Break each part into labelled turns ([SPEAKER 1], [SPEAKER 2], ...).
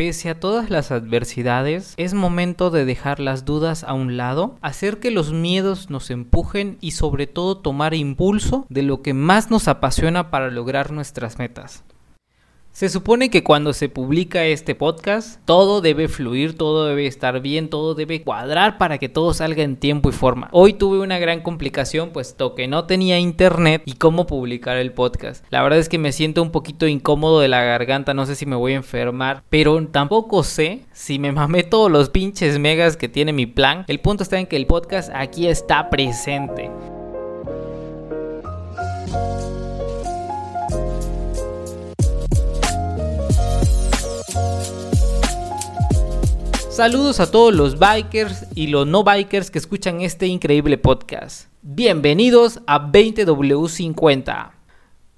[SPEAKER 1] Pese a todas las adversidades, es momento de dejar las dudas a un lado, hacer que los miedos nos empujen y sobre todo tomar impulso de lo que más nos apasiona para lograr nuestras metas. Se supone que cuando se publica este podcast, todo debe fluir, todo debe estar bien, todo debe cuadrar para que todo salga en tiempo y forma. Hoy tuve una gran complicación puesto que no tenía internet y cómo publicar el podcast. La verdad es que me siento un poquito incómodo de la garganta, no sé si me voy a enfermar, pero tampoco sé si me mamé todos los pinches megas que tiene mi plan. El punto está en que el podcast aquí está presente. Saludos a todos los bikers y los no bikers que escuchan este increíble podcast. Bienvenidos a 20W50.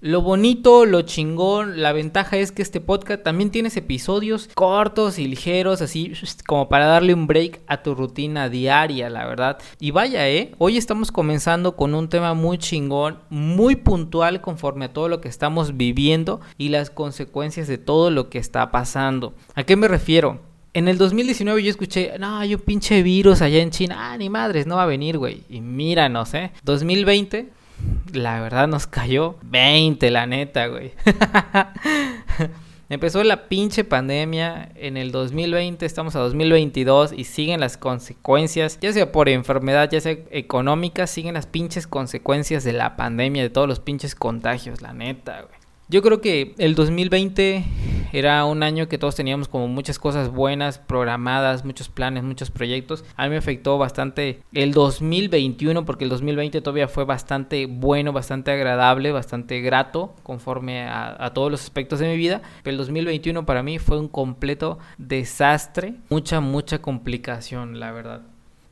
[SPEAKER 1] Lo bonito, lo chingón, la ventaja es que este podcast también tienes episodios cortos y ligeros, así como para darle un break a tu rutina diaria, la verdad. Y vaya, eh, hoy estamos comenzando con un tema muy chingón, muy puntual conforme a todo lo que estamos viviendo y las consecuencias de todo lo que está pasando. ¿A qué me refiero? En el 2019 yo escuché, no, hay un pinche virus allá en China. Ah, ni madres, no va a venir, güey. Y míranos, ¿eh? 2020, la verdad nos cayó 20, la neta, güey. Empezó la pinche pandemia en el 2020, estamos a 2022 y siguen las consecuencias, ya sea por enfermedad, ya sea económica, siguen las pinches consecuencias de la pandemia, de todos los pinches contagios, la neta, güey. Yo creo que el 2020 era un año que todos teníamos como muchas cosas buenas programadas, muchos planes, muchos proyectos. A mí me afectó bastante el 2021 porque el 2020 todavía fue bastante bueno, bastante agradable, bastante grato conforme a, todos los aspectos de mi vida. Pero el 2021 para mí fue un completo desastre, mucha, mucha complicación, la verdad.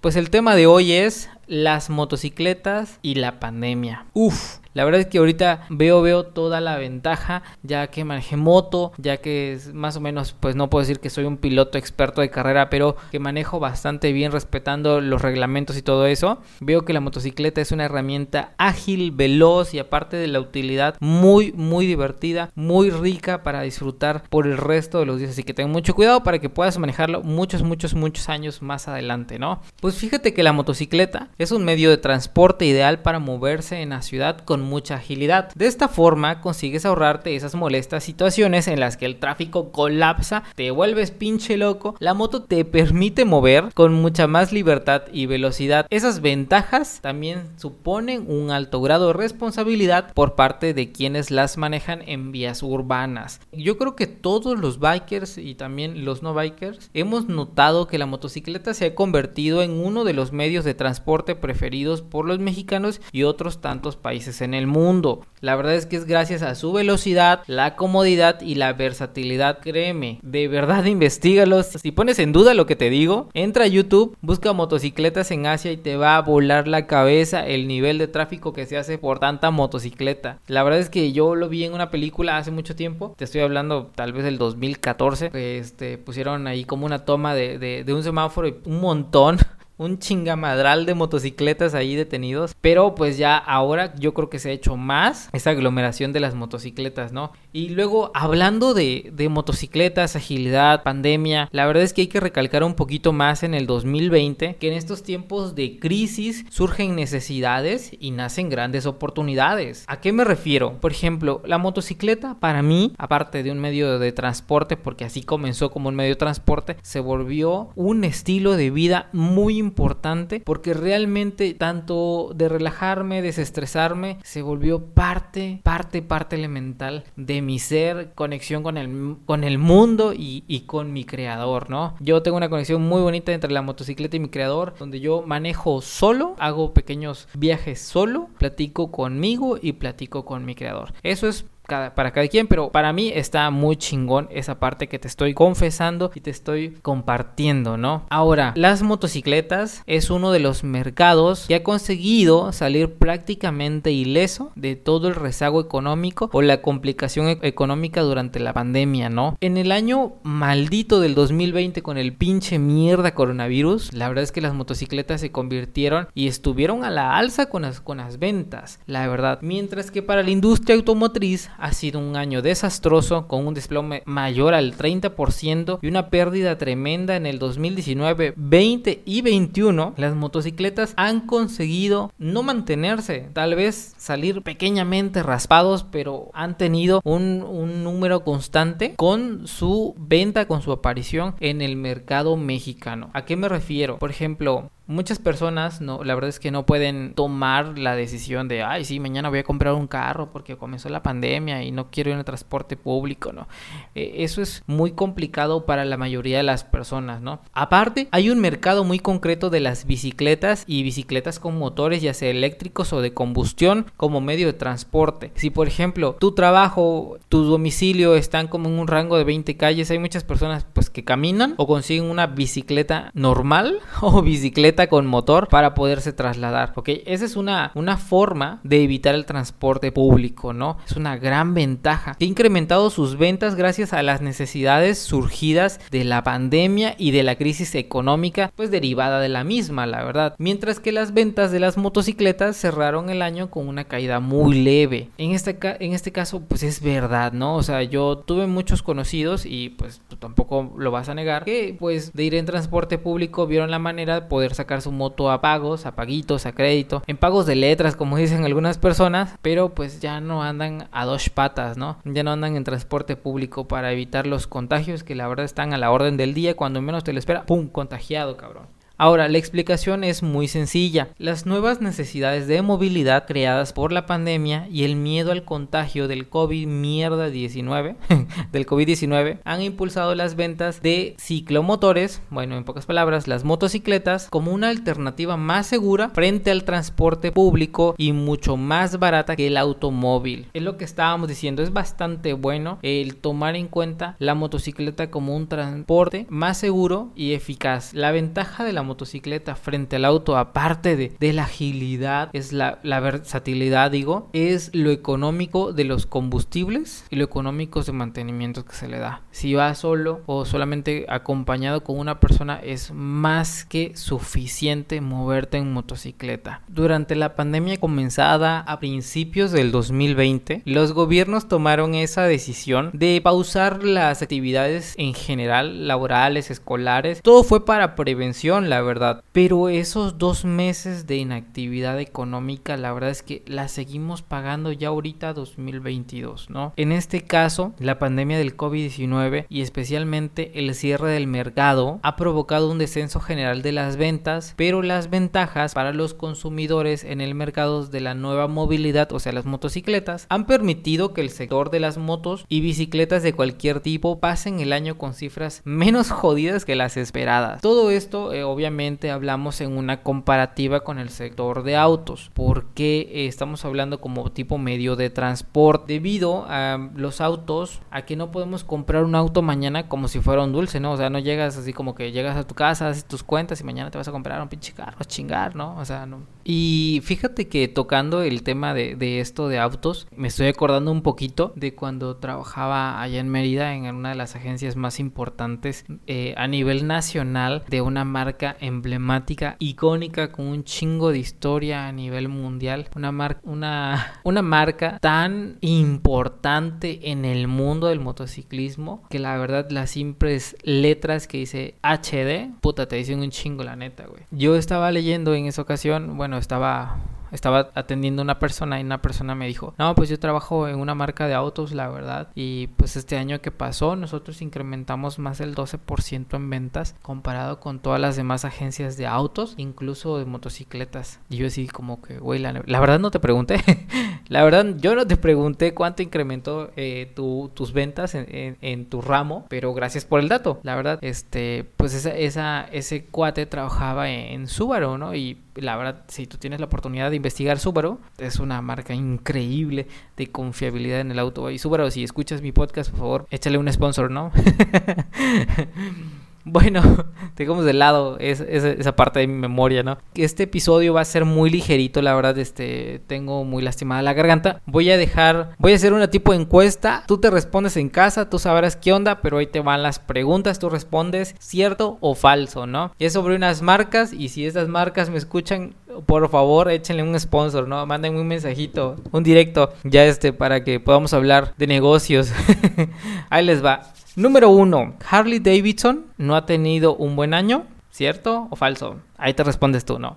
[SPEAKER 1] Pues el tema de hoy es las motocicletas y la pandemia. Uf, la verdad es que ahorita veo, veo toda la ventaja, ya que manejé moto, ya que es más o menos, pues no puedo decir que soy un piloto experto de carrera, pero que manejo bastante bien respetando los reglamentos y todo eso. Veo que la motocicleta es una herramienta ágil, veloz y aparte de la utilidad muy, muy divertida, muy rica para disfrutar por el resto de los días. Así que ten mucho cuidado para que puedas manejarlo muchos, muchos, muchos años más adelante, ¿no? Pues fíjate que la motocicleta es un medio de transporte ideal para moverse en la ciudad con mucha agilidad. De esta forma consigues ahorrarte esas molestas situaciones en las que el tráfico colapsa, te vuelves pinche loco, la moto te permite mover con mucha más libertad y velocidad. Esas ventajas también suponen un alto grado de responsabilidad por parte de quienes las manejan en vías urbanas. Yo creo que todos los bikers y también los no bikers hemos notado que la motocicleta se ha convertido en uno de los medios de transporte preferidos por los mexicanos y otros tantos países en en el mundo. La verdad es que es gracias a su velocidad, la comodidad y la versatilidad. Créeme, de verdad investigalos. Si pones en duda lo que te digo, entra a YouTube, busca motocicletas en Asia y te va a volar la cabeza el nivel de tráfico que se hace por tanta motocicleta. La verdad es que yo lo vi en una película hace mucho tiempo. Te estoy hablando tal vez del 2014. Este, pusieron ahí como una toma de, de un semáforo y un montón un chingamadral de motocicletas ahí detenidos. Pero pues ya ahora yo creo que se ha hecho más esa aglomeración de las motocicletas, ¿no? Y luego hablando de, de motocicletas, agilidad, pandemia, la verdad es que hay que recalcar un poquito más en el 2020 que en estos tiempos de crisis surgen necesidades y nacen grandes oportunidades. ¿A qué me refiero? Por ejemplo, la motocicleta para mí, aparte de un medio de transporte, porque así comenzó como un medio de transporte, se volvió un estilo de vida muy importante importante porque realmente tanto de relajarme, desestresarme, se volvió parte, parte, parte elemental de mi ser, conexión con el, con el mundo y, y con mi creador, ¿no? Yo tengo una conexión muy bonita entre la motocicleta y mi creador, donde yo manejo solo, hago pequeños viajes solo, platico conmigo y platico con mi creador. Eso es para cada quien, pero para mí está muy chingón esa parte que te estoy confesando y te estoy compartiendo, ¿no? Ahora, las motocicletas es uno de los mercados que ha conseguido salir prácticamente ileso de todo el rezago económico o la complicación e-, económica durante la pandemia, ¿no? En el año maldito del 2020 con el pinche mierda coronavirus, la verdad es que las motocicletas se convirtieron y estuvieron a la alza con las, con las ventas, la verdad. Mientras que para la industria automotriz ha sido un año desastroso con un desplome mayor al 30% y una pérdida tremenda en el 2019, 20 y 21. Las motocicletas han conseguido no mantenerse, tal vez salir pequeñamente raspados, pero han tenido un, un número constante con su venta, con su aparición en el mercado mexicano. ¿A qué me refiero? Por ejemplo, muchas personas no la verdad es que no pueden tomar la decisión de ay sí mañana voy a comprar un carro porque comenzó la pandemia y no quiero ir en el transporte público no eh, eso es muy complicado para la mayoría de las personas no aparte hay un mercado muy concreto de las bicicletas y bicicletas con motores ya sea eléctricos o de combustión como medio de transporte. Si por ejemplo tu trabajo tu domicilio están como en un rango de 20 calles hay muchas personas pues que caminan o consiguen una bicicleta normal o bicicleta con motor para poderse trasladar, ¿ok? Esa es una, una forma de evitar el transporte público, ¿no? Es una gran ventaja. Ha incrementado sus ventas gracias a las necesidades surgidas de la pandemia y de la crisis económica, pues derivada de la misma, la verdad. Mientras que las ventas de las motocicletas cerraron el año con una caída muy leve. En este, en este caso, pues es verdad, ¿no? O sea, yo tuve muchos conocidos y pues tampoco lo vas a negar que pues de ir en transporte público vieron la manera de poder sacar su moto a pagos, a paguitos, a crédito, en pagos de letras, como dicen algunas personas, pero pues ya no andan a dos patas, ¿no? Ya no andan en transporte público para evitar los contagios que la verdad están a la orden del día, cuando menos te lo espera, ¡pum! contagiado, cabrón. Ahora, la explicación es muy sencilla. Las nuevas necesidades de movilidad creadas por la pandemia y el miedo al contagio del COVID mierda 19, del COVID-19, han impulsado las ventas de ciclomotores, bueno, en pocas palabras, las motocicletas, como una alternativa más segura frente al transporte público y mucho más barata que el automóvil. Es lo que estábamos diciendo, es bastante bueno el tomar en cuenta la motocicleta como un transporte más seguro y eficaz. La ventaja de la motocicleta frente al auto, aparte de, la agilidad, es la, versatilidad, digo, es lo económico de los combustibles y lo económico de mantenimiento que se le da. Si va solo o solamente acompañado con una persona, es más que suficiente moverte en motocicleta. Durante la pandemia comenzada a principios del 2020, los gobiernos tomaron esa decisión de pausar las actividades en general, laborales, escolares. Todo fue para prevención, la verdad. Pero esos dos meses de inactividad económica, la verdad es que la seguimos pagando ya ahorita 2022, ¿no? En este caso, la pandemia del COVID-19 y especialmente el cierre del mercado ha provocado un descenso general de las ventas, pero las ventajas para los consumidores en el mercado de la nueva movilidad, o sea, las motocicletas, han permitido que el sector de las motos y bicicletas de cualquier tipo pasen el año con cifras menos jodidas que las esperadas. Todo esto, eh, obviamente, hablamos en una comparativa con el sector de autos, porque estamos hablando como tipo medio de transporte, debido a los autos, a que no podemos comprar un auto mañana como si fuera un dulce, ¿no? O sea, no llegas así como que llegas a tu casa, haces tus cuentas y mañana te vas a comprar un pinche carro a chingar, ¿no? O sea, no. Y fíjate que tocando el tema de, esto de autos, me estoy acordando un poquito de cuando trabajaba allá en Mérida en una de las agencias más importantes eh, a nivel nacional de una marca emblemática, icónica, con un chingo de historia a nivel mundial. Una, marca una, una marca tan importante en el mundo del motociclismo que la verdad las simples letras que dice HD, puta, te dicen un chingo la neta, güey. Yo estaba leyendo en esa ocasión, bueno, estaba estaba atendiendo a una persona y una persona me dijo, no, pues yo trabajo en una marca de autos, la verdad, y pues este año que pasó nosotros incrementamos más del 12% en ventas comparado con todas las demás agencias de autos, incluso de motocicletas. Y yo así como que, güey, la, verdad no te pregunté, la verdad yo no te pregunté cuánto incrementó eh, tus ventas en, tu ramo, pero gracias por el dato, la verdad, este, pues esa ese cuate trabajaba en, en Subaru, ¿no? Y la verdad, si tú tienes la oportunidad de investigar Subaru, es una marca increíble de confiabilidad en el auto. Y Subaru, si escuchas mi podcast, por favor, échale un sponsor, ¿no? Bueno, dejamos de lado esa parte de mi memoria, ¿no? Este episodio va a ser muy ligerito, la verdad, este, tengo muy lastimada la garganta. Voy a dejar, voy a hacer una tipo de encuesta. Tú te respondes en casa, tú sabrás qué onda, pero ahí te van las preguntas. Tú respondes cierto o falso, ¿no? Es sobre unas marcas y si estas marcas me escuchan, por favor, échenle un sponsor, ¿no? Mándenme un mensajito, un directo, ya este, para que podamos hablar de negocios. Ahí les va. Número uno, Harley Davidson no ha tenido un buen año, ¿cierto o falso? Ahí te respondes tú, ¿no?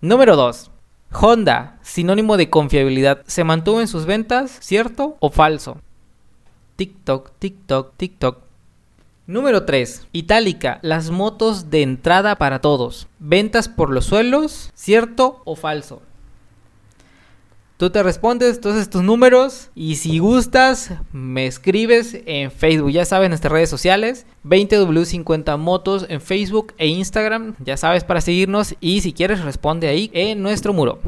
[SPEAKER 1] Número dos, Honda, sinónimo de confiabilidad, ¿se mantuvo en sus ventas, cierto o falso? TikTok, TikTok, TikTok. Número 3. Itálica, las motos de entrada para todos. Ventas por los suelos, ¿cierto o falso? Tú te respondes entonces tus números y si gustas me escribes en Facebook, ya sabes, nuestras redes sociales, 20W50 Motos en Facebook e Instagram, ya sabes para seguirnos y si quieres responde ahí en nuestro muro.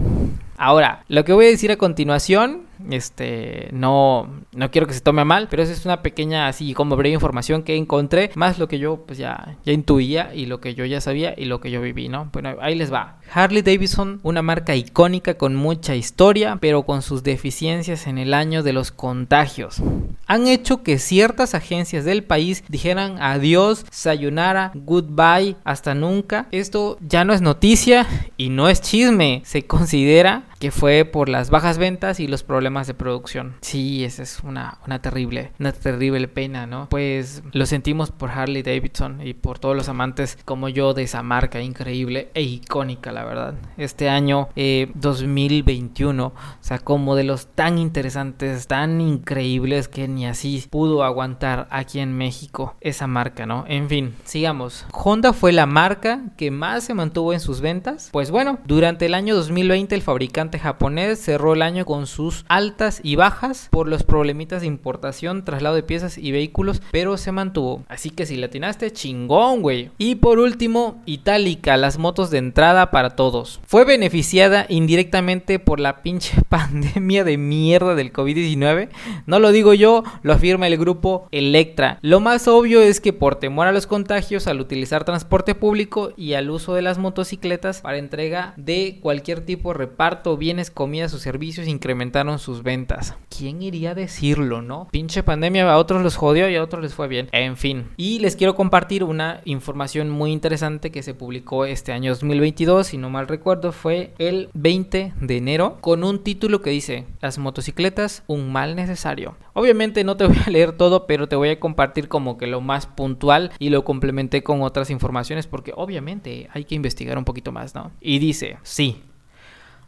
[SPEAKER 1] Ahora, lo que voy a decir a continuación este, no, no quiero que se tome mal, pero esa es una pequeña, así como breve información que encontré, más lo que yo pues ya, ya intuía y lo que yo ya sabía y lo que yo viví, ¿no? Bueno, ahí les va. Harley Davidson, una marca icónica con mucha historia, pero con sus deficiencias en el año de los contagios. Han hecho que ciertas agencias del país dijeran adiós, sayonara, goodbye, hasta nunca. Esto ya no es noticia y no es chisme. Se considera que fue por las bajas ventas y los problemas de producción. Sí, esa es una, una terrible, una terrible pena, ¿no? Pues lo sentimos por Harley Davidson y por todos los amantes como yo de esa marca increíble e icónica, la verdad. Este año 2021 eh, sacó modelos tan interesantes, tan increíbles que ni así pudo aguantar aquí en México esa marca, ¿no? En fin, sigamos. Honda fue la marca que más se mantuvo en sus ventas. Pues bueno, durante el año 2020 el fabricante japonés cerró el año con sus altas y bajas por los problemitas de importación, traslado de piezas y vehículos, pero se mantuvo. Así que si latinaste, chingón, güey. Y por último, Itálica, las motos de entrada para todos. Fue beneficiada indirectamente por la pinche pandemia de mierda del COVID-19. No lo digo yo, lo afirma el grupo Electra. Lo más obvio es que por temor a los contagios, al utilizar transporte público y al uso de las motocicletas para entrega de cualquier tipo de reparto bienes, comidas o servicios incrementaron sus ventas. ¿Quién iría a decirlo, no? Pinche pandemia a otros los jodió y a otros les fue bien. En fin. Y les quiero compartir una información muy interesante que se publicó este año 2022, si no mal recuerdo, fue el 20 de enero con un título que dice Las motocicletas, un mal necesario. Obviamente no te voy a leer todo, pero te voy a compartir como que lo más puntual y lo complementé con otras informaciones porque obviamente hay que investigar un poquito más, ¿no? Y dice, sí,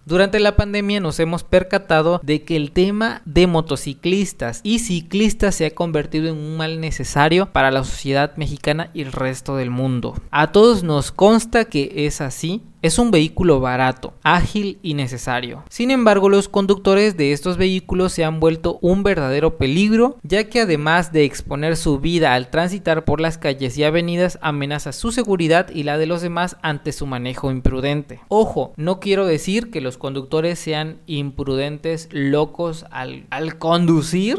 [SPEAKER 1] durante la pandemia nos hemos percatado de que el tema de motociclistas y ciclistas se ha convertido en un mal necesario para la sociedad mexicana y el resto del mundo. A todos nos consta que es así es un vehículo barato, ágil y necesario. Sin embargo, los conductores de estos vehículos se han vuelto un verdadero peligro, ya que además de exponer su vida al transitar por las calles y avenidas, amenaza su seguridad y la de los demás ante su manejo imprudente. Ojo, no quiero decir que los conductores sean imprudentes, locos al, al conducir,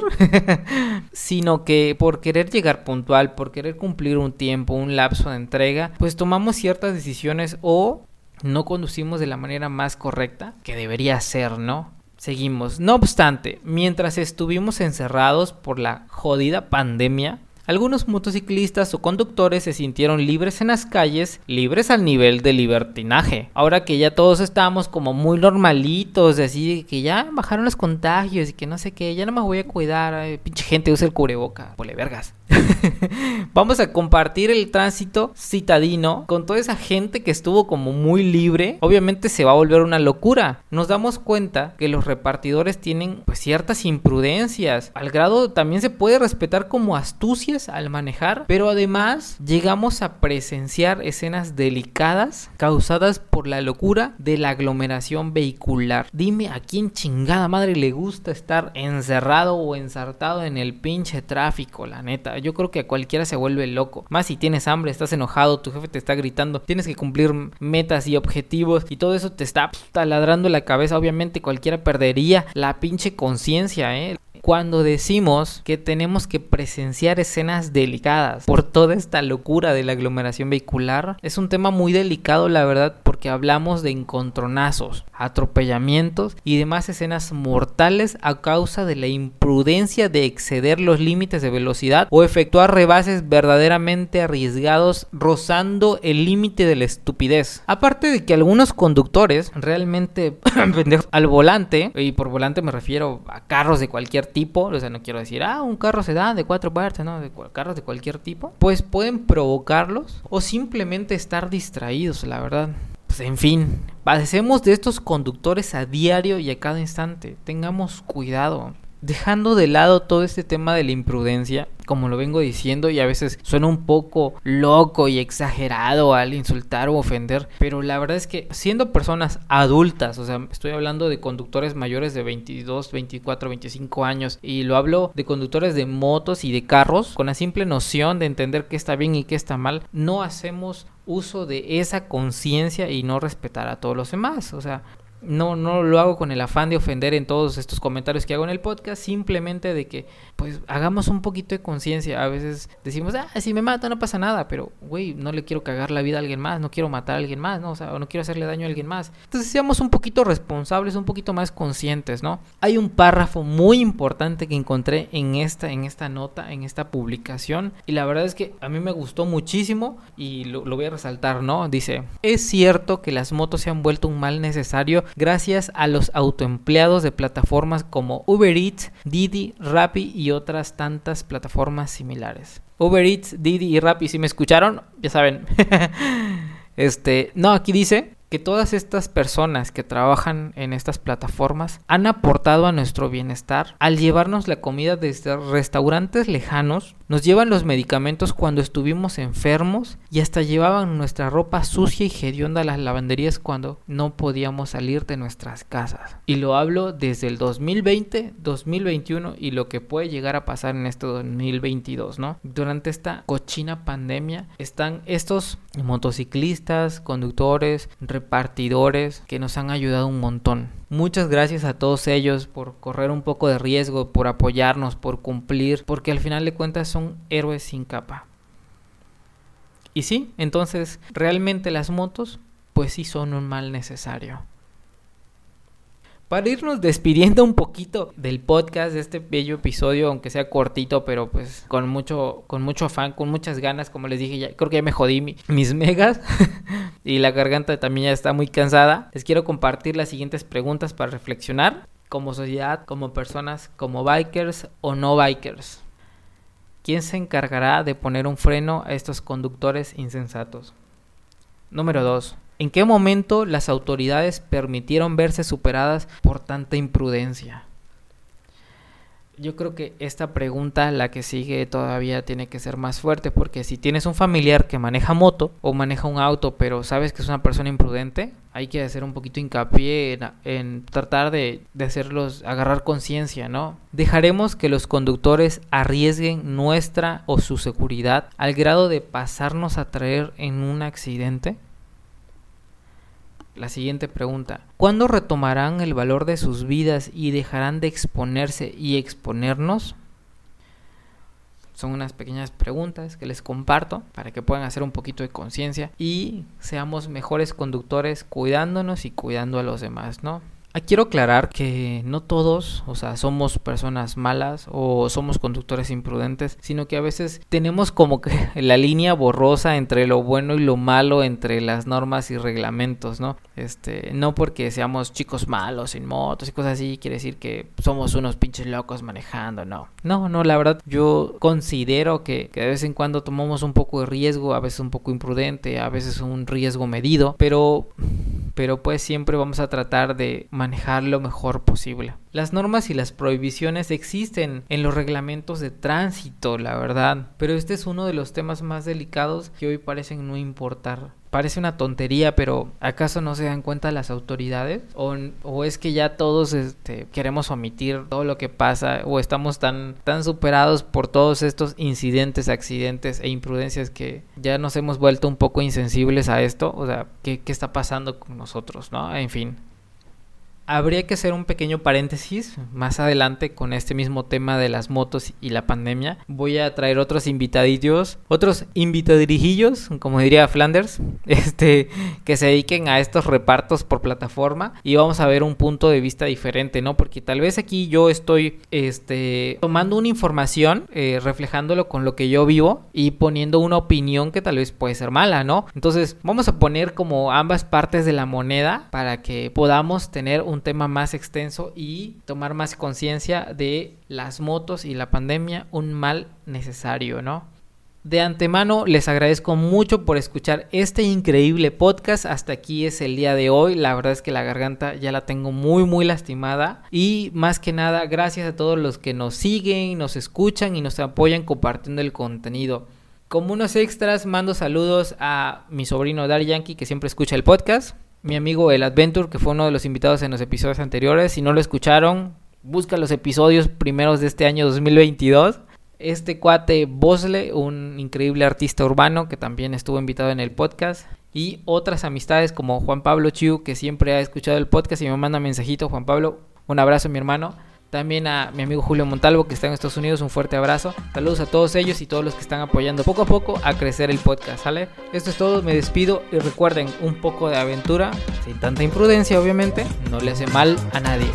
[SPEAKER 1] sino que por querer llegar puntual, por querer cumplir un tiempo, un lapso de entrega, pues tomamos ciertas decisiones o no conducimos de la manera más correcta que debería ser, ¿no? Seguimos. No obstante, mientras estuvimos encerrados por la jodida pandemia, algunos motociclistas o conductores se sintieron libres en las calles, libres al nivel de libertinaje. Ahora que ya todos estamos como muy normalitos, así que ya bajaron los contagios y que no sé qué, ya no me voy a cuidar, pinche gente usa el cubreboca, pole vergas. Vamos a compartir el tránsito citadino con toda esa gente que estuvo como muy libre. Obviamente se va a volver una locura. Nos damos cuenta que los repartidores tienen pues ciertas imprudencias. Al grado también se puede respetar como astucias al manejar. Pero además llegamos a presenciar escenas delicadas causadas por la locura de la aglomeración vehicular. Dime a quién chingada madre le gusta estar encerrado o ensartado en el pinche tráfico, la neta yo creo que a cualquiera se vuelve loco. Más si tienes hambre, estás enojado, tu jefe te está gritando, tienes que cumplir metas y objetivos y todo eso te está taladrando la cabeza. Obviamente cualquiera perdería la pinche conciencia, ¿eh? Cuando decimos que tenemos que presenciar escenas delicadas por toda esta locura de la aglomeración vehicular, es un tema muy delicado, la verdad, porque hablamos de encontronazos, atropellamientos y demás escenas mortales a causa de la imprudencia de exceder los límites de velocidad o efectuar rebases verdaderamente arriesgados rozando el límite de la estupidez. Aparte de que algunos conductores realmente al volante, y por volante me refiero a carros de cualquier tipo, o sea, no quiero decir, ah, un carro se da de cuatro puertas, no, de carros de cualquier tipo, pues pueden provocarlos o simplemente estar distraídos, la verdad. Pues en fin, padecemos de estos conductores a diario y a cada instante. Tengamos cuidado dejando de lado todo este tema de la imprudencia, como lo vengo diciendo, y a veces suena un poco loco y exagerado al insultar o ofender, pero la verdad es que siendo personas adultas, o sea, estoy hablando de conductores mayores de 22, 24, 25 años, y lo hablo de conductores de motos y de carros, con la simple noción de entender qué está bien y qué está mal, no hacemos uso de esa conciencia y no respetar a todos los demás. O sea, no, no lo hago con el afán de ofender en todos estos comentarios que hago en el podcast, simplemente de que pues hagamos un poquito de conciencia. A veces decimos, ah, si me mata no pasa nada, pero güey, no le quiero cagar la vida a alguien más, no quiero matar a alguien más, ¿no? O sea, no quiero hacerle daño a alguien más. Entonces seamos un poquito responsables, un poquito más conscientes, ¿no? Hay un párrafo muy importante que encontré en esta, en esta nota, en esta publicación, y la verdad es que a mí me gustó muchísimo y lo, voy a resaltar, ¿no? Dice, es cierto que las motos se han vuelto un mal necesario gracias a los autoempleados de plataformas como Uber Eats, Didi, Rappi y otras tantas plataformas similares. Uber Eats, Didi y Rappi, si me escucharon, ya saben. este, no, aquí dice que todas estas personas que trabajan en estas plataformas han aportado a nuestro bienestar al llevarnos la comida desde restaurantes lejanos, nos llevan los medicamentos cuando estuvimos enfermos y hasta llevaban nuestra ropa sucia y hedionda a las lavanderías cuando no podíamos salir de nuestras casas. Y lo hablo desde el 2020, 2021 y lo que puede llegar a pasar en este 2022, ¿no? Durante esta cochina pandemia están estos motociclistas, conductores, repartidores que nos han ayudado un montón. Muchas gracias a todos ellos por correr un poco de riesgo, por apoyarnos, por cumplir, porque al final de cuentas son héroes sin capa. Y sí, entonces realmente las motos pues sí son un mal necesario. Para irnos despidiendo un poquito del podcast, de este bello episodio, aunque sea cortito, pero pues con mucho, con mucho afán, con muchas ganas, como les dije, ya, creo que ya me jodí mis megas y la garganta también ya está muy cansada. Les quiero compartir las siguientes preguntas para reflexionar como sociedad, como personas, como bikers o no bikers. ¿Quién se encargará de poner un freno a estos conductores insensatos? Número 2. ¿En qué momento las autoridades permitieron verse superadas por tanta imprudencia? Yo creo que esta pregunta, la que sigue, todavía tiene que ser más fuerte, porque si tienes un familiar que maneja moto o maneja un auto, pero sabes que es una persona imprudente, hay que hacer un poquito hincapié en, tratar de, de hacerlos agarrar conciencia, ¿no? Dejaremos que los conductores arriesguen nuestra o su seguridad al grado de pasarnos a traer en un accidente la siguiente pregunta. ¿Cuándo retomarán el valor de sus vidas y dejarán de exponerse y exponernos? Son unas pequeñas preguntas que les comparto para que puedan hacer un poquito de conciencia y seamos mejores conductores cuidándonos y cuidando a los demás, ¿no? Quiero aclarar que no todos, o sea, somos personas malas o somos conductores imprudentes, sino que a veces tenemos como que la línea borrosa entre lo bueno y lo malo, entre las normas y reglamentos, ¿no? Este, no porque seamos chicos malos en motos y cosas así, quiere decir que somos unos pinches locos manejando, no. No, no, la verdad yo considero que, que de vez en cuando tomamos un poco de riesgo, a veces un poco imprudente, a veces un riesgo medido, pero pero pues siempre vamos a tratar de manejar lo mejor posible. Las normas y las prohibiciones existen en los reglamentos de tránsito, la verdad, pero este es uno de los temas más delicados que hoy parecen no importar parece una tontería, pero ¿acaso no se dan cuenta las autoridades? ¿O, o es que ya todos este, queremos omitir todo lo que pasa? ¿O estamos tan, tan superados por todos estos incidentes, accidentes e imprudencias que ya nos hemos vuelto un poco insensibles a esto? O sea, ¿qué, qué está pasando con nosotros? ¿No? En fin, Habría que hacer un pequeño paréntesis más adelante con este mismo tema de las motos y la pandemia. Voy a traer otros invitadillos, otros invitadirijillos, como diría Flanders, este, que se dediquen a estos repartos por plataforma y vamos a ver un punto de vista diferente, ¿no? Porque tal vez aquí yo estoy, este, tomando una información, eh, reflejándolo con lo que yo vivo y poniendo una opinión que tal vez puede ser mala, ¿no? Entonces vamos a poner como ambas partes de la moneda para que podamos tener un tema más extenso y tomar más conciencia de las motos y la pandemia, un mal necesario, ¿no? De antemano les agradezco mucho por escuchar este increíble podcast. Hasta aquí es el día de hoy. La verdad es que la garganta ya la tengo muy muy lastimada. Y más que nada, gracias a todos los que nos siguen, nos escuchan y nos apoyan compartiendo el contenido. Como unos extras, mando saludos a mi sobrino Dar Yankee que siempre escucha el podcast mi amigo El Adventure, que fue uno de los invitados en los episodios anteriores. Si no lo escucharon, busca los episodios primeros de este año 2022. Este cuate Bosle, un increíble artista urbano que también estuvo invitado en el podcast. Y otras amistades como Juan Pablo Chiu, que siempre ha escuchado el podcast y me manda mensajito. Juan Pablo, un abrazo mi hermano. También a mi amigo Julio Montalvo que está en Estados Unidos, un fuerte abrazo. Saludos a todos ellos y todos los que están apoyando poco a poco a crecer el podcast, ¿sale? Esto es todo, me despido y recuerden un poco de aventura, sin tanta imprudencia obviamente, no le hace mal a nadie.